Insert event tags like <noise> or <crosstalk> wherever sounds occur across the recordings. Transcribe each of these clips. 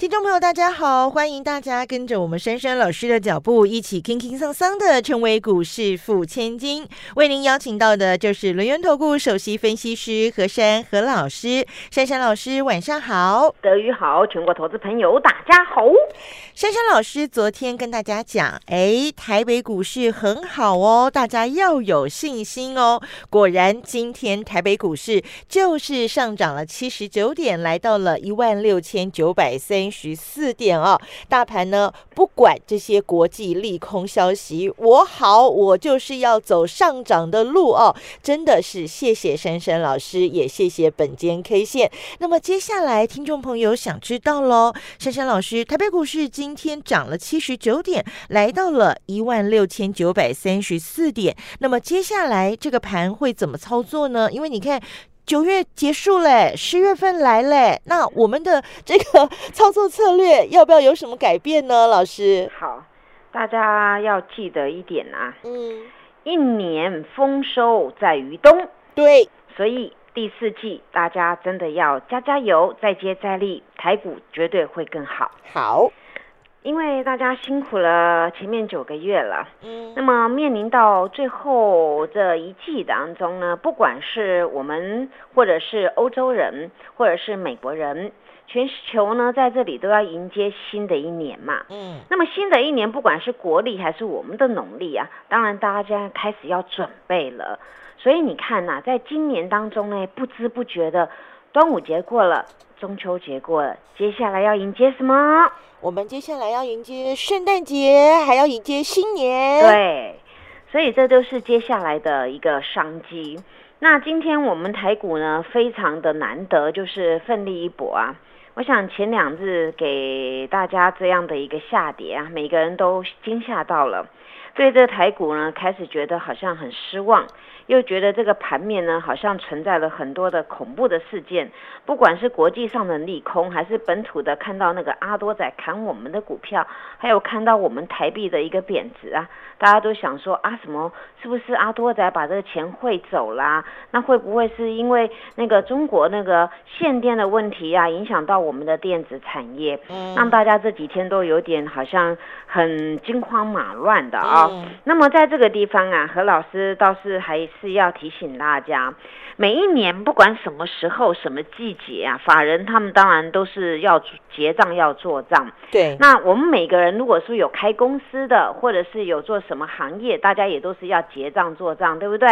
听众朋友，大家好，欢迎大家跟着我们珊珊老师的脚步，一起轻轻桑桑的成为股市富千金。为您邀请到的就是轮源投顾首席分析师何珊何老师，珊珊老师晚上好，德语好，全国投资朋友大家好。珊珊老师昨天跟大家讲，哎，台北股市很好哦，大家要有信心哦。果然，今天台北股市就是上涨了七十九点，来到了一万六千九百三。十四点啊，大盘呢不管这些国际利空消息，我好，我就是要走上涨的路哦，真的是谢谢珊珊老师，也谢谢本间 K 线。那么接下来听众朋友想知道喽，珊珊老师，台北股市今天涨了七十九点，来到了一万六千九百三十四点。那么接下来这个盘会怎么操作呢？因为你看。九月结束嘞，十月份来嘞，那我们的这个操作策略要不要有什么改变呢？老师，好，大家要记得一点啊，嗯，一年丰收在于冬，对，所以第四季大家真的要加加油，再接再厉，台股绝对会更好。好。因为大家辛苦了前面九个月了，嗯，那么面临到最后这一季当中呢，不管是我们或者是欧洲人，或者是美国人，全球呢在这里都要迎接新的一年嘛，嗯，那么新的一年不管是国历还是我们的农历啊，当然大家开始要准备了，所以你看呐，在今年当中呢，不知不觉的端午节过了。中秋节过了，接下来要迎接什么？我们接下来要迎接圣诞节，还要迎接新年。对，所以这都是接下来的一个商机。那今天我们台股呢，非常的难得，就是奋力一搏啊！我想前两日给大家这样的一个下跌啊，每个人都惊吓到了，对这台股呢，开始觉得好像很失望。又觉得这个盘面呢，好像存在了很多的恐怖的事件，不管是国际上的利空，还是本土的看到那个阿多仔砍我们的股票，还有看到我们台币的一个贬值啊，大家都想说啊，什么是不是阿多仔把这个钱汇走啦？那会不会是因为那个中国那个限电的问题啊，影响到我们的电子产业，让大家这几天都有点好像很惊慌马乱的啊？那么在这个地方啊，何老师倒是还。是要提醒大家，每一年不管什么时候、什么季节啊，法人他们当然都是要结账、要做账。对，那我们每个人如果说有开公司的，或者是有做什么行业，大家也都是要结账做账，对不对？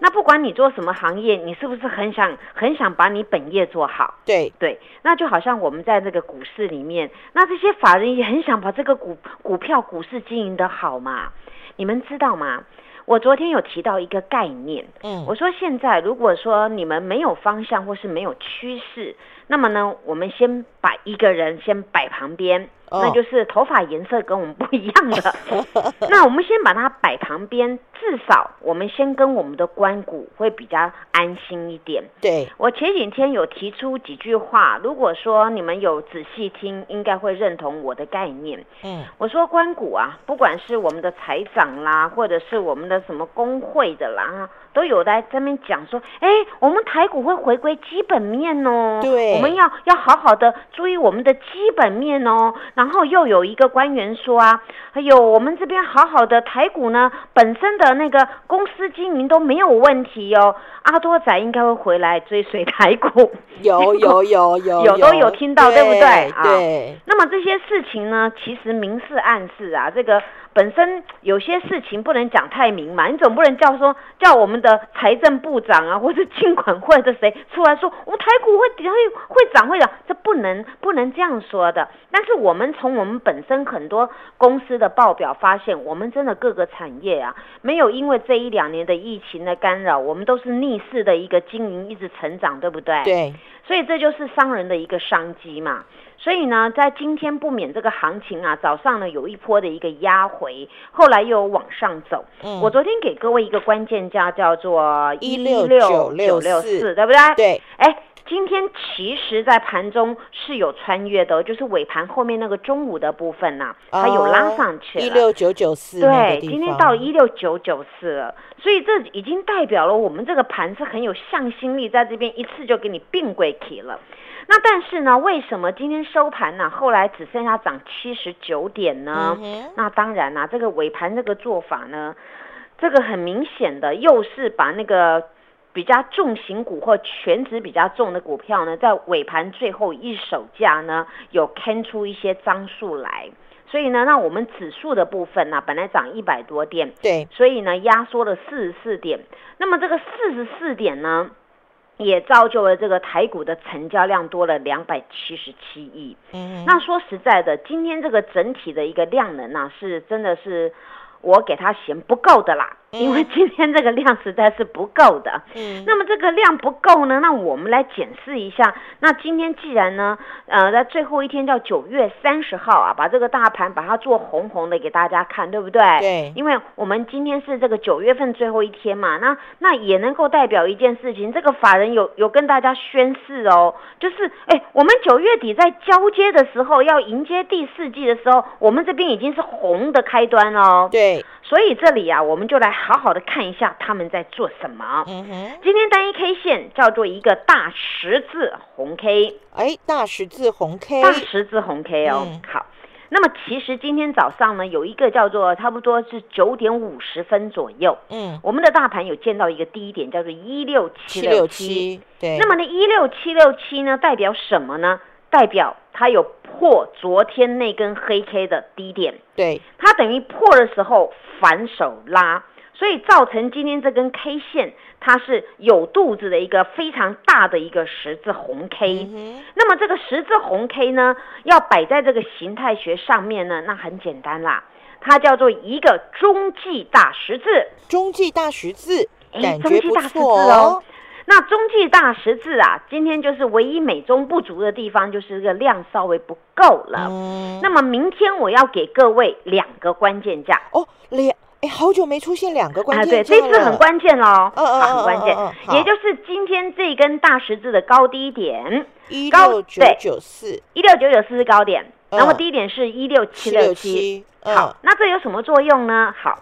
那不管你做什么行业，你是不是很想很想把你本业做好？对对，那就好像我们在这个股市里面，那这些法人也很想把这个股股票股市经营的好嘛？你们知道吗？我昨天有提到一个概念，嗯，我说现在如果说你们没有方向或是没有趋势，那么呢，我们先把一个人先摆旁边。那就是头发颜色跟我们不一样的，<laughs> 那我们先把它摆旁边，至少我们先跟我们的关谷会比较安心一点。对我前几天有提出几句话，如果说你们有仔细听，应该会认同我的概念。嗯，我说关谷啊，不管是我们的财长啦，或者是我们的什么工会的啦。都有在这边讲说，哎，我们台股会回归基本面哦，对，我们要要好好的注意我们的基本面哦。然后又有一个官员说啊，还有我们这边好好的台股呢，本身的那个公司经营都没有问题哦。阿多仔应该会回来追随台股，有有有有 <laughs> 有都有听到，对不对？对。那么这些事情呢，其实明示暗示啊，这个。本身有些事情不能讲太明嘛，你总不能叫说叫我们的财政部长啊，或者金管会的谁出来说我们台股会会会涨会涨，这不能不能这样说的。但是我们从我们本身很多公司的报表发现，我们真的各个产业啊，没有因为这一两年的疫情的干扰，我们都是逆势的一个经营一直成长，对不对？对。所以这就是商人的一个商机嘛。所以呢，在今天不免这个行情啊，早上呢有一波的一个压回，后来又往上走。嗯我昨天给各位一个关键价叫做一六九六四，对不对？。对，哎，今天其实，在盘中是有穿越的哦，就是尾盘后面那个中午的部分呐、它有拉上去了。哦一六九九四对，今天到一六九九四了，所以这已经代表了我们这个盘是很有向心力，在这边一次就给你并轨起了。那但是呢，为什么今天收盘呢、后来只剩下涨七十九点呢？嗯那当然啦、这个尾盘这个做法呢，这个很明显的又是把那个比较重型股或全值比较重的股票呢，在尾盘最后一手价呢，有看出一些张数来。所以呢，那我们指数的部分呢、本来涨一百多点，对，所以呢，压缩了四十四点。那么这个四十四点呢，也造就了这个台股的成交量多了两百七十七亿。嗯，那说实在的，今天这个整体的一个量能啊，是真的是我给它嫌不够的啦，嗯因为今天这个量实在是不够的。嗯那么这个量不够呢，那我们来检视一下。那今天既然呢，呃，在最后一天叫九月三十号啊，把这个大盘把它做红红的给大家看，对不对？对因为我们今天是这个九月份最后一天嘛，那那也能够代表一件事情，这个法人有有跟大家宣誓哦，就是哎，我们九月底在交接的时候，要迎接第四季的时候，我们这边已经是红的开端哦。对，所以这里啊，我们就来好好的看一下他们在做什么。嗯哼，今天单一 K 线叫做一个大十字红 K，哎，大十字红 K，大十字红 K 哦。嗯好，那么其实今天早上呢，有一个叫做差不多是九点五十分左右，嗯，我们的大盘有见到一个低点，叫做一六七七六。七，对，那么呢，一六七六七呢，代表什么呢？代表它有破昨天那根黑 K 的低点。对，它等于破的时候反手拉，所以造成今天这根 K 线它是有肚子的一个非常大的一个十字红 K。嗯，那么这个十字红 K 呢，要摆在这个形态学上面呢，那很简单啦，它叫做一个中继大十字。中继大十字，哎感觉不中继大十字错哦。那中继大十字啊，今天就是唯一美中不足的地方，就是这个量稍微不够了。嗯，那么明天我要给各位两个关键价。哦，两，哎，好久没出现两个关啊，对，这次很关键喽，嗯嗯啊很关键嗯。嗯嗯，好。也就是今天这根大十字的高低点，一六九九四。一六九九四是高点，嗯。然后低点是一六七六七。好，，那这有什么作用呢？好，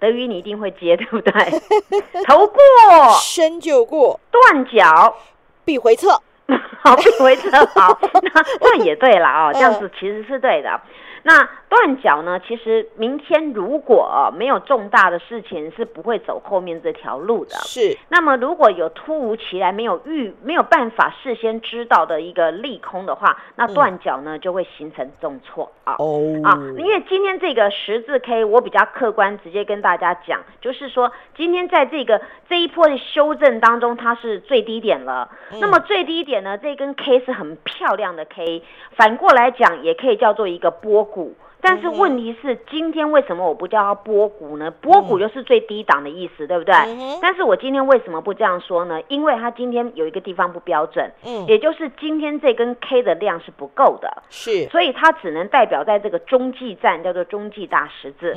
德语你一定会接，<laughs> 对不对？<laughs> 头过。身就过，断脚，必回撤，<laughs> 好，必回撤好，那那也对了哦，嗯。这样子其实是对的。那断脚呢？其实明天如果、哦没有重大的事情，是不会走后面这条路的。是，那么如果有突如其来没有预没有办法事先知道的一个利空的话，那断脚呢、就会形成重挫啊。哦，啊，因为今天这个十字 K，我比较客观直接跟大家讲，就是说今天在这个这一波的修正当中，它是最低点了。那么最低点呢，这根 K 是很漂亮的 K，反过来讲也可以叫做一个波谷。但是问题是，今天为什么我不叫它波谷呢？波谷就是最低档的意思，对不对？嗯但是我今天为什么不这样说呢？因为它今天有一个地方不标准，嗯，也就是今天这根 K 的量是不够的。是，所以它只能代表在这个中继站，叫做中继大十字。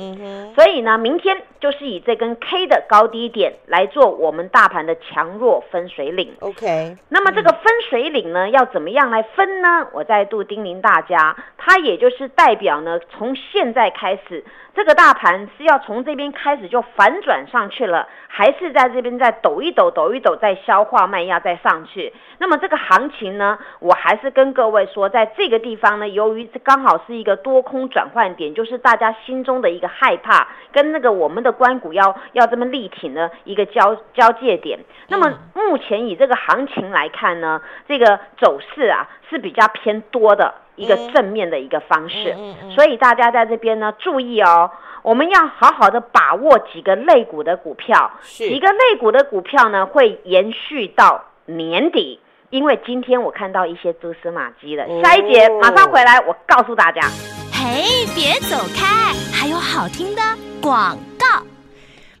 所以呢，明天就是以这根 K 的高低点来做我们大盘的强弱分水岭。OK，那么这个分水岭呢，要怎么样来分呢？我再度叮咛大家，它也就是代表呢，从现在开始，这个大盘是要从这边开始就反转上去了，还是在这边再抖一抖、抖一抖，再消化卖压再上去？那么这个行情呢，我还是跟各位说，在这个地方呢，由于这刚好是一个多空转换点，就是大家心中的一个害怕，跟那个我们的关谷要要这么力挺的一个交交界点。那么目前以这个行情来看呢，这个走势啊是比较偏多的一个嗯正面的一个方式。所以大家在这边呢注意哦，我们要好好的把握几个类股的股票，是几个类股的股票呢会延续到年底。因为今天我看到一些蛛丝马迹了，哦下一节马上回来，我告诉大家。嘿，别走开，还有好听的广告。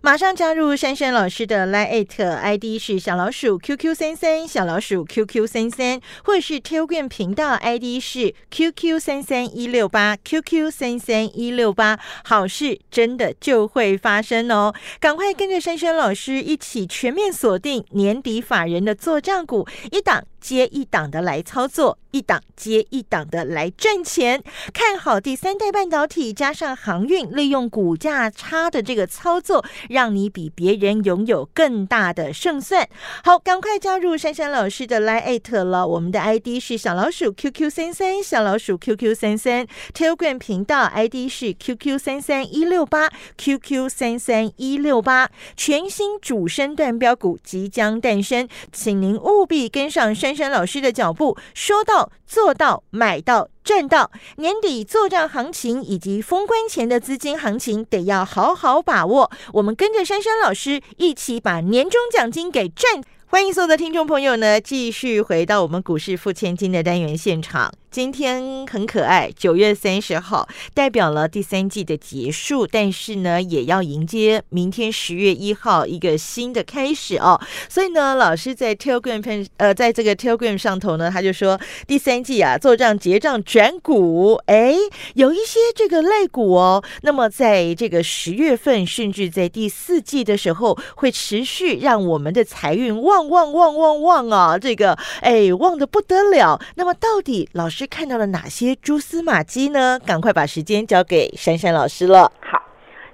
马上加入珊珊老师的 Line ID 是小老鼠 QQ 三三小老鼠 QQ 三三，或是 Telegram 频道 ID 是 QQ 三三一六八 QQ 三三一六八，好事真的就会发生哦！赶快跟着珊珊老师一起全面锁定年底法人的做账股，一档。接一档的来操作，一档接一档的来赚钱。看好第三代半导体，加上航运，利用股价差的这个操作，让你比别人拥有更大的胜算。好，赶快加入珊珊老师的 Line 了，我们的 ID 是小老鼠 QQ 三三，小老鼠 QQ 三三，Telegram 频道 ID 是 QQ 三三一六八，QQ 三三一六八。全新主升段标股即将诞生，请您务必跟上珊。珊老师的脚步，说到做到，买到赚到。年底做账行情以及封关前的资金行情，得要好好把握。我们跟着珊珊老师一起把年终奖金给赚。欢迎所有的听众朋友呢，继续回到我们股市付千金的单元现场。今天很可爱，九月三十号代表了第三季的结束，但是呢，也要迎接明天十月一号一个新的开始哦。所以呢，老师在 Telegram 呃，在这个 Telegram 上头呢，他就说第三季啊，做账结账转股，哎，有一些这个类股哦。那么在这个十月份，甚至在第四季的时候，会持续让我们的财运旺旺旺旺旺啊，这个哎旺的不得了。那么到底老师？看到了哪些蛛丝马迹呢？赶快把时间交给珊珊老师了。好，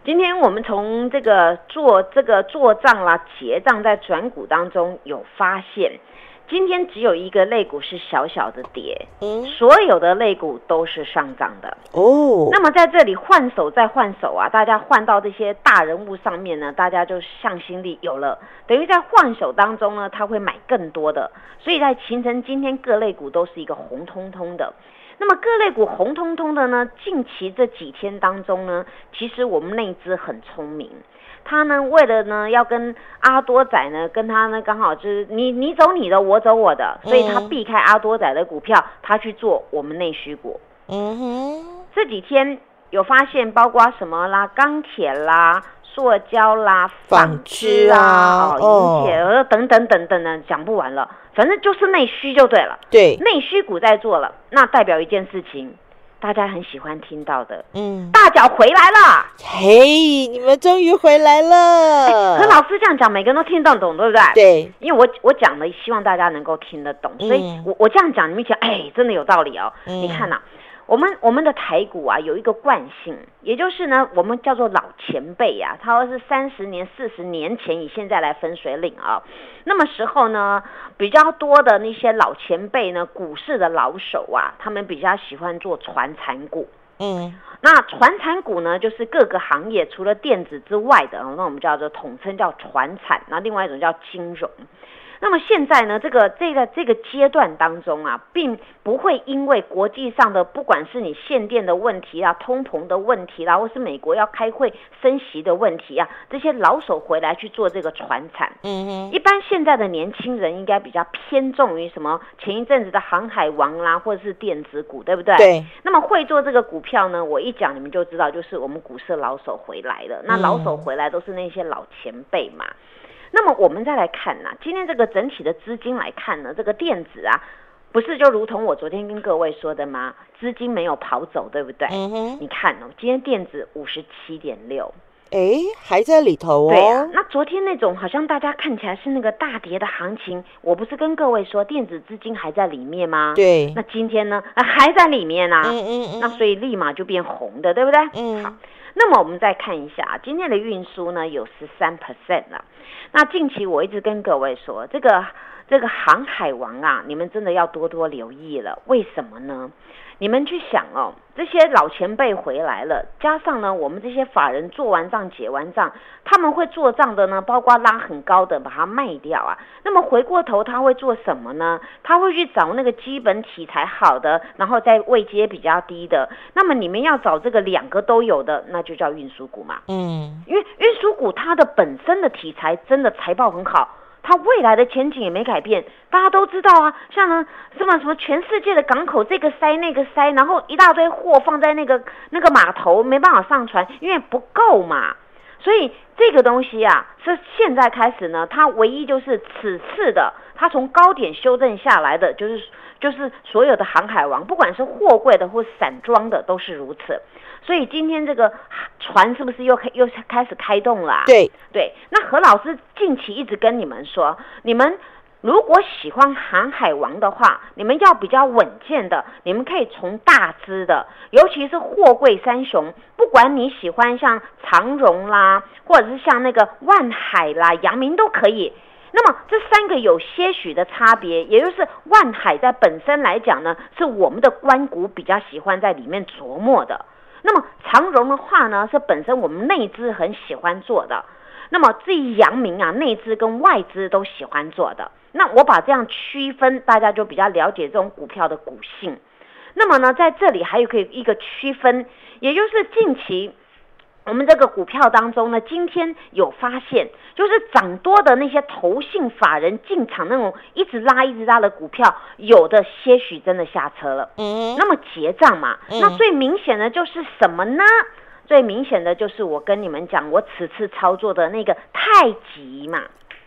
今天我们从这个做这个做账啦、结账在转股当中有发现。今天只有一个类股是小小的跌，嗯，所有的类股都是上涨的哦。那么在这里换手再换手啊，大家换到这些大人物上面呢，大家就向心力有了，等于在换手当中呢，他会买更多的，所以在形成今天各类股都是一个红彤彤的。那么各类股红彤彤的呢，近期这几天当中呢，其实我们那只很聪明。他呢，为了呢要跟阿多仔呢，跟他呢刚好就是你你走你的，我走我的，所以他避开阿多仔的股票，他去做我们内需股。嗯哼，这几天有发现，包括什么啦，钢铁啦、塑胶啦、纺织啊、哦，银铁等等等等等，讲不完了，反正就是内需就对了。对，内需股在做了，那代表一件事情。大家很喜欢听到的，嗯，大脚回来了，嘿，你们终于回来了。<laughs> 可老师这样讲，每个人都听得懂，对不对？对，因为我我讲的，希望大家能够听得懂，所以我我这样讲，你们讲，哎，真的有道理哦。你看呐。我们我们的台股啊，有一个惯性，也就是呢，我们叫做老前辈呀，他会是三十年、四十年前以现在来分水岭啊。那么时候呢，比较多的那些老前辈呢，股市的老手啊，他们比较喜欢做传产股。嗯，那传产股呢，就是各个行业除了电子之外的，那我们叫做统称叫传产，那另外一种叫金融。那么现在呢，这个这个这个阶段当中啊，并不会因为国际上的不管是你限电的问题啊、通膨的问题啦，或是美国要开会升息的问题啊，这些老手回来去做这个船产。嗯哼。一般现在的年轻人应该比较偏重于什么？前一阵子的航海王啦，或者是电子股，对不对？对。那么会做这个股票呢？我一讲你们就知道，就是我们股市老手回来了。那老手回来都是那些老前辈嘛。那么我们再来看呐，今天这个整体的资金来看呢，这个电子啊，不是就如同我昨天跟各位说的吗？资金没有跑走，对不对？嗯哼。你看哦，今天电子五十七点六，哎，还在里头哦。对啊，那昨天那种好像大家看起来是那个大跌的行情，我不是跟各位说电子资金还在里面吗？对。那今天呢，还在里面啊。嗯嗯嗯。那所以立马就变红的，对不对？嗯。好。那么我们再看一下啊今天的运输呢，有十三 percent 了。那近期我一直跟各位说，这个这个航海王啊，你们真的要多多留意了。为什么呢？你们去想哦，这些老前辈回来了，加上呢，我们这些法人做完账结完账，他们会做账的呢，包括拉很高的把它卖掉啊。那么回过头他会做什么呢？他会去找那个基本题材好的，然后再位阶比较低的。那么你们要找这个两个都有的，那就叫运输股嘛。嗯，因为运输股它的本身的题材真的财报很好。它未来的前景也没改变，大家都知道啊，像什么什么全世界的港口这个塞那个塞，然后一大堆货放在那个那个码头没办法上船，因为不够嘛。所以这个东西啊，是现在开始呢，它唯一就是此次的，它从高点修正下来的，就是就是所有的航海王，不管是货柜的或散装的，都是如此。所以今天这个船是不是又开又开始开动了？对对。那何老师近期一直跟你们说，你们。如果喜欢航海王的话，你们要比较稳健的，你们可以从大只的，尤其是货柜三雄，不管你喜欢像长荣啦，或者是像那个万海啦、阳明都可以。那么这三个有些许的差别，也就是万海在本身来讲呢，是我们的关谷比较喜欢在里面琢磨的。那么长荣的话呢，是本身我们内资很喜欢做的。那么至于阳明啊，内资跟外资都喜欢做的。那我把这样区分，大家就比较了解这种股票的股性。那么呢，在这里还有可以一个区分，也就是近期我们这个股票当中呢，今天有发现，就是涨多的那些投信法人进场那种一直拉一直拉的股票，有的些许真的下车了。嗯。那么结账嘛，那最明显的就是什么呢？最明显的就是我跟你们讲，我此次操作的那个太极嘛。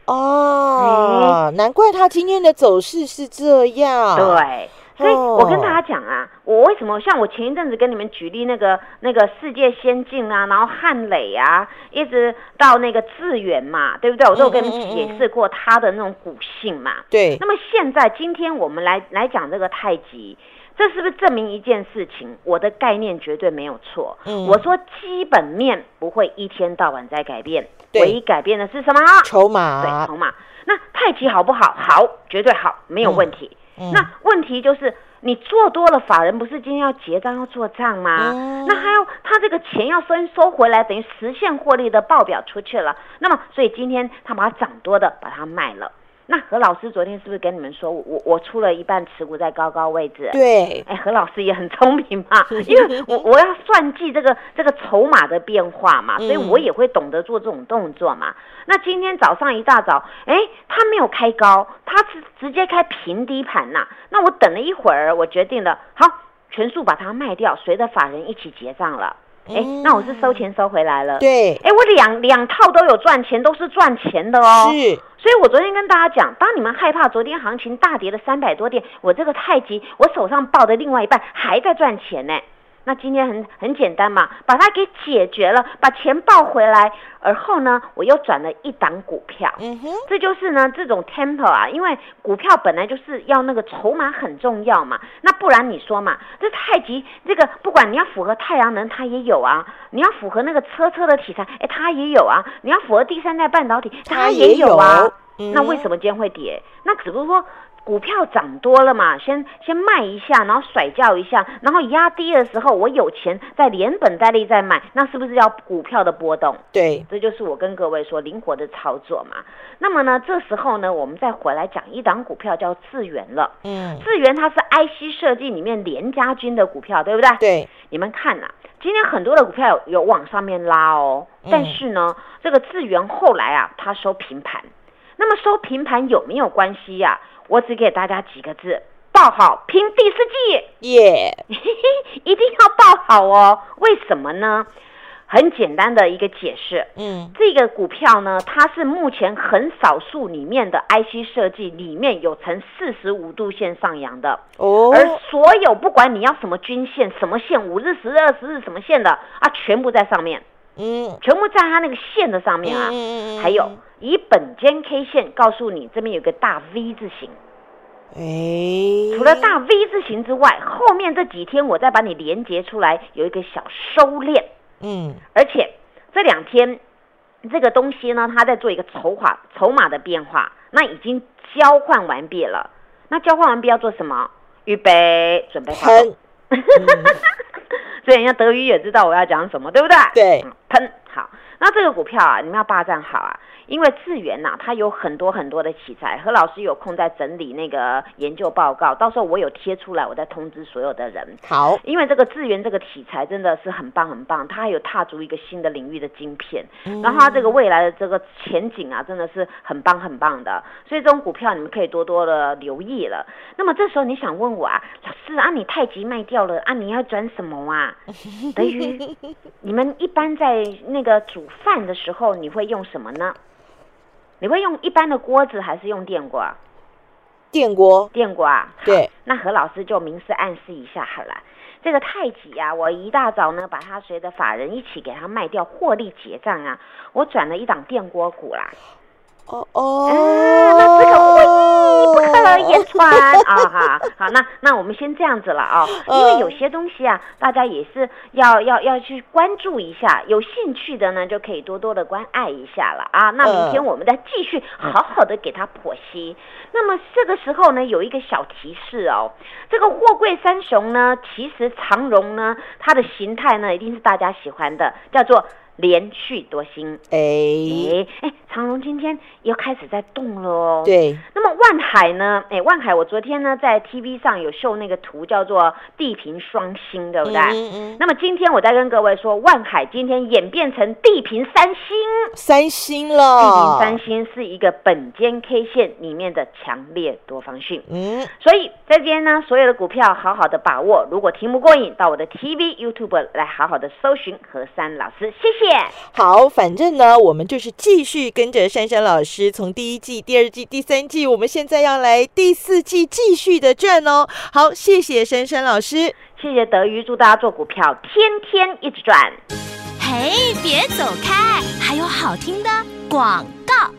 哦，难怪他今天的走势是这样。对，所以我跟大家讲啊，我为什么像我前一阵子跟你们举例那个那个世界先进啊，然后汉磊啊，一直到那个智远嘛，对不对？我都有跟你们解释过它的那种股性嘛。对。那么现在今天我们来来讲这个太极。这是不是证明一件事情？我的概念绝对没有错。嗯，我说基本面不会一天到晚在改变，唯一改变的是什么？筹码。对，筹码。那太极好不好？好，绝对好，没有问题。那问题就是，你做多了，法人不是今天要结账要做账吗？那还要他这个钱要收收回来，等于实现获利的报表出去了。那么，所以今天他把它涨多的把它卖了。那何老师昨天是不是跟你们说，我我出了一半持股在高高位置？对，哎，何老师也很聪明嘛，<laughs> 因为我我要算计这个这个筹码的变化嘛，所以我也会懂得做这种动作嘛。那今天早上一大早，哎，他没有开高，他是直接开平低盘呐。那我等了一会儿，我决定了，好，全数把它卖掉，随着法人一起结账了。哎，那我是收钱收回来了。对，哎，我两两套都有赚钱，都是赚钱的哦。是，所以我昨天跟大家讲，当你们害怕昨天行情大跌了三百多点，我这个太极，我手上抱的另外一半还在赚钱呢。那今天很很简单嘛，把它给解决了，把钱抱回来，而后呢，我又转了一档股票。嗯哼，这就是呢这种 tempo 啊，因为股票本来就是要那个筹码很重要嘛，那不然你说嘛，这太极这个不管你要符合太阳能，它也有啊；你要符合那个车车的题材，哎，它也有啊；你要符合第三代半导体，它也有啊。那为什么今天会跌？那只不过说。股票涨多了嘛，先先卖一下，然后甩掉一下，然后压低的时候，我有钱再连本带利再买，那是不是要股票的波动？对，这就是我跟各位说灵活的操作嘛。那么呢，这时候呢，我们再回来讲一档股票叫智源了。嗯，智源它是 IC 设计里面联家军的股票，对不对？对，你们看呐，今天很多的股票有往上面拉哦，但是呢，这个智源后来啊，它收平盘。那么收平盘有没有关系呀？我只给大家几个字：报好，拼第四季，耶！<laughs> 一定要报好哦。为什么呢？很简单的一个解释，嗯，这个股票呢，它是目前很少数里面的 IC 设计里面有呈四十五度线上扬的哦。而所有不管你要什么均线、什么线，五日、十日、二十日什么线的啊，全部在上面，嗯，全部在它那个线的上面啊。嗯嗯嗯。还有。以本间 K 线告诉你，这边有个大 V 字形。哎，除了大 V 字形之外，后面这几天我再把你连接出来，有一个小收敛。嗯，而且这两天这个东西呢，它在做一个筹码筹码的变化，那已经交换完毕了。那交换完毕要做什么？预备，准备喷。<laughs> <laughs> 所以人家德语也知道我要讲什么，对不对？对，喷好。那这个股票啊，你们要霸占好啊。因为智源呐，它有很多很多的题材，何老师有空在整理那个研究报告，到时候我有贴出来，我再通知所有的人。好，因为这个智源这个题材真的是很棒很棒，它还有踏足一个新的领域的晶片，然后它这个未来的这个前景啊，真的是很棒很棒的，所以这种股票你们可以多多的留意了。那么这时候你想问我啊，老师啊，你太极卖掉了啊，你要转什么啊？等于你们一般在那个煮饭的时候，你会用什么呢？你会用一般的锅子还是用电锅？电锅，电锅啊。对。那何老师就明示暗示一下好了。这个太极啊，我一大早呢，把它随着法人一起给它卖掉，获利结账啊，我转了一档电锅股啦。哦哦，那这个会议不可言传啊哈。好，那那我们先这样子了啊，因为有些东西啊，大家也是要要要去关注一下，有兴趣的呢，就可以多多的关爱一下了啊。那明天我们再继续好好的给他剖析。那么这个时候呢，有一个小提示哦，这个货柜三雄呢，其实长荣呢，它的形态呢，一定是大家喜欢的，叫做。连续多星，哎哎哎，长荣今天又开始在动了哦。对，那么万海呢？哎，万海，我昨天呢在 TV 上有秀那个图，叫做地平双星，对不对？嗯嗯。那么今天我再跟各位说，万海今天演变成地平三星，三星了。地平三星是一个本间 K 线里面的强烈多方讯。嗯。所以在这边呢，所有的股票好好的把握。如果听不过瘾，到我的 TV YouTube 来好好的搜寻何山老师，谢谢。好，反正呢，我们就是继续跟着珊珊老师，从第一季、第二季、第三季，我们现在要来第四季继续的赚哦。好，谢谢珊珊老师，谢谢德瑜，祝大家做股票天天一直赚。嘿，别走开，还有好听的广告。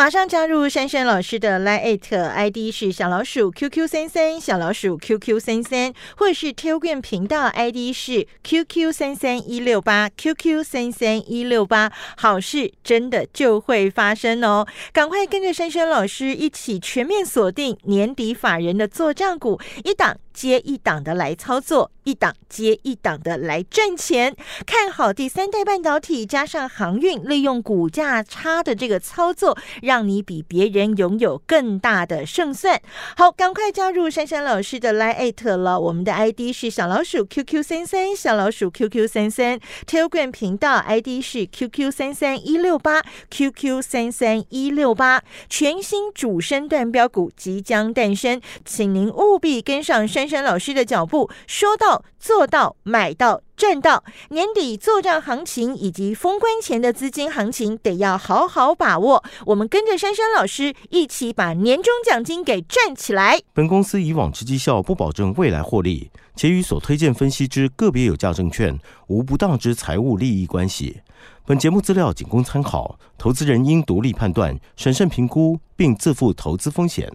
马上加入珊珊老师的 Line ID 是小老鼠 QQ 三三小老鼠 QQ 三三，或是 Telegram 频道 ID 是 QQ 三三一六八 QQ 三三一六八，好事真的就会发生哦！赶快跟着珊珊老师一起全面锁定年底法人的做账股，一档接一档的来操作，一档接一档的来赚钱。看好第三代半导体加上航运，利用股价差的这个操作。让你比别人拥有更大的胜算。好，赶快加入珊珊老师的 Line 了。我们的 ID 是小老鼠 QQ 三三，小老鼠 QQ 三三。Telegram 频道 ID 是 QQ 三三一六八，QQ 三三一六八。全新主升段标股即将诞生，请您务必跟上珊珊老师的脚步，说到做到，买到。赚到年底做账行情以及封关前的资金行情，得要好好把握。我们跟着珊珊老师一起把年终奖金给赚起来。本公司以往之绩效不保证未来获利，且与所推荐分析之个别有价证券无不当之财务利益关系。本节目资料仅供参考，投资人应独立判断、审慎评估，并自负投资风险。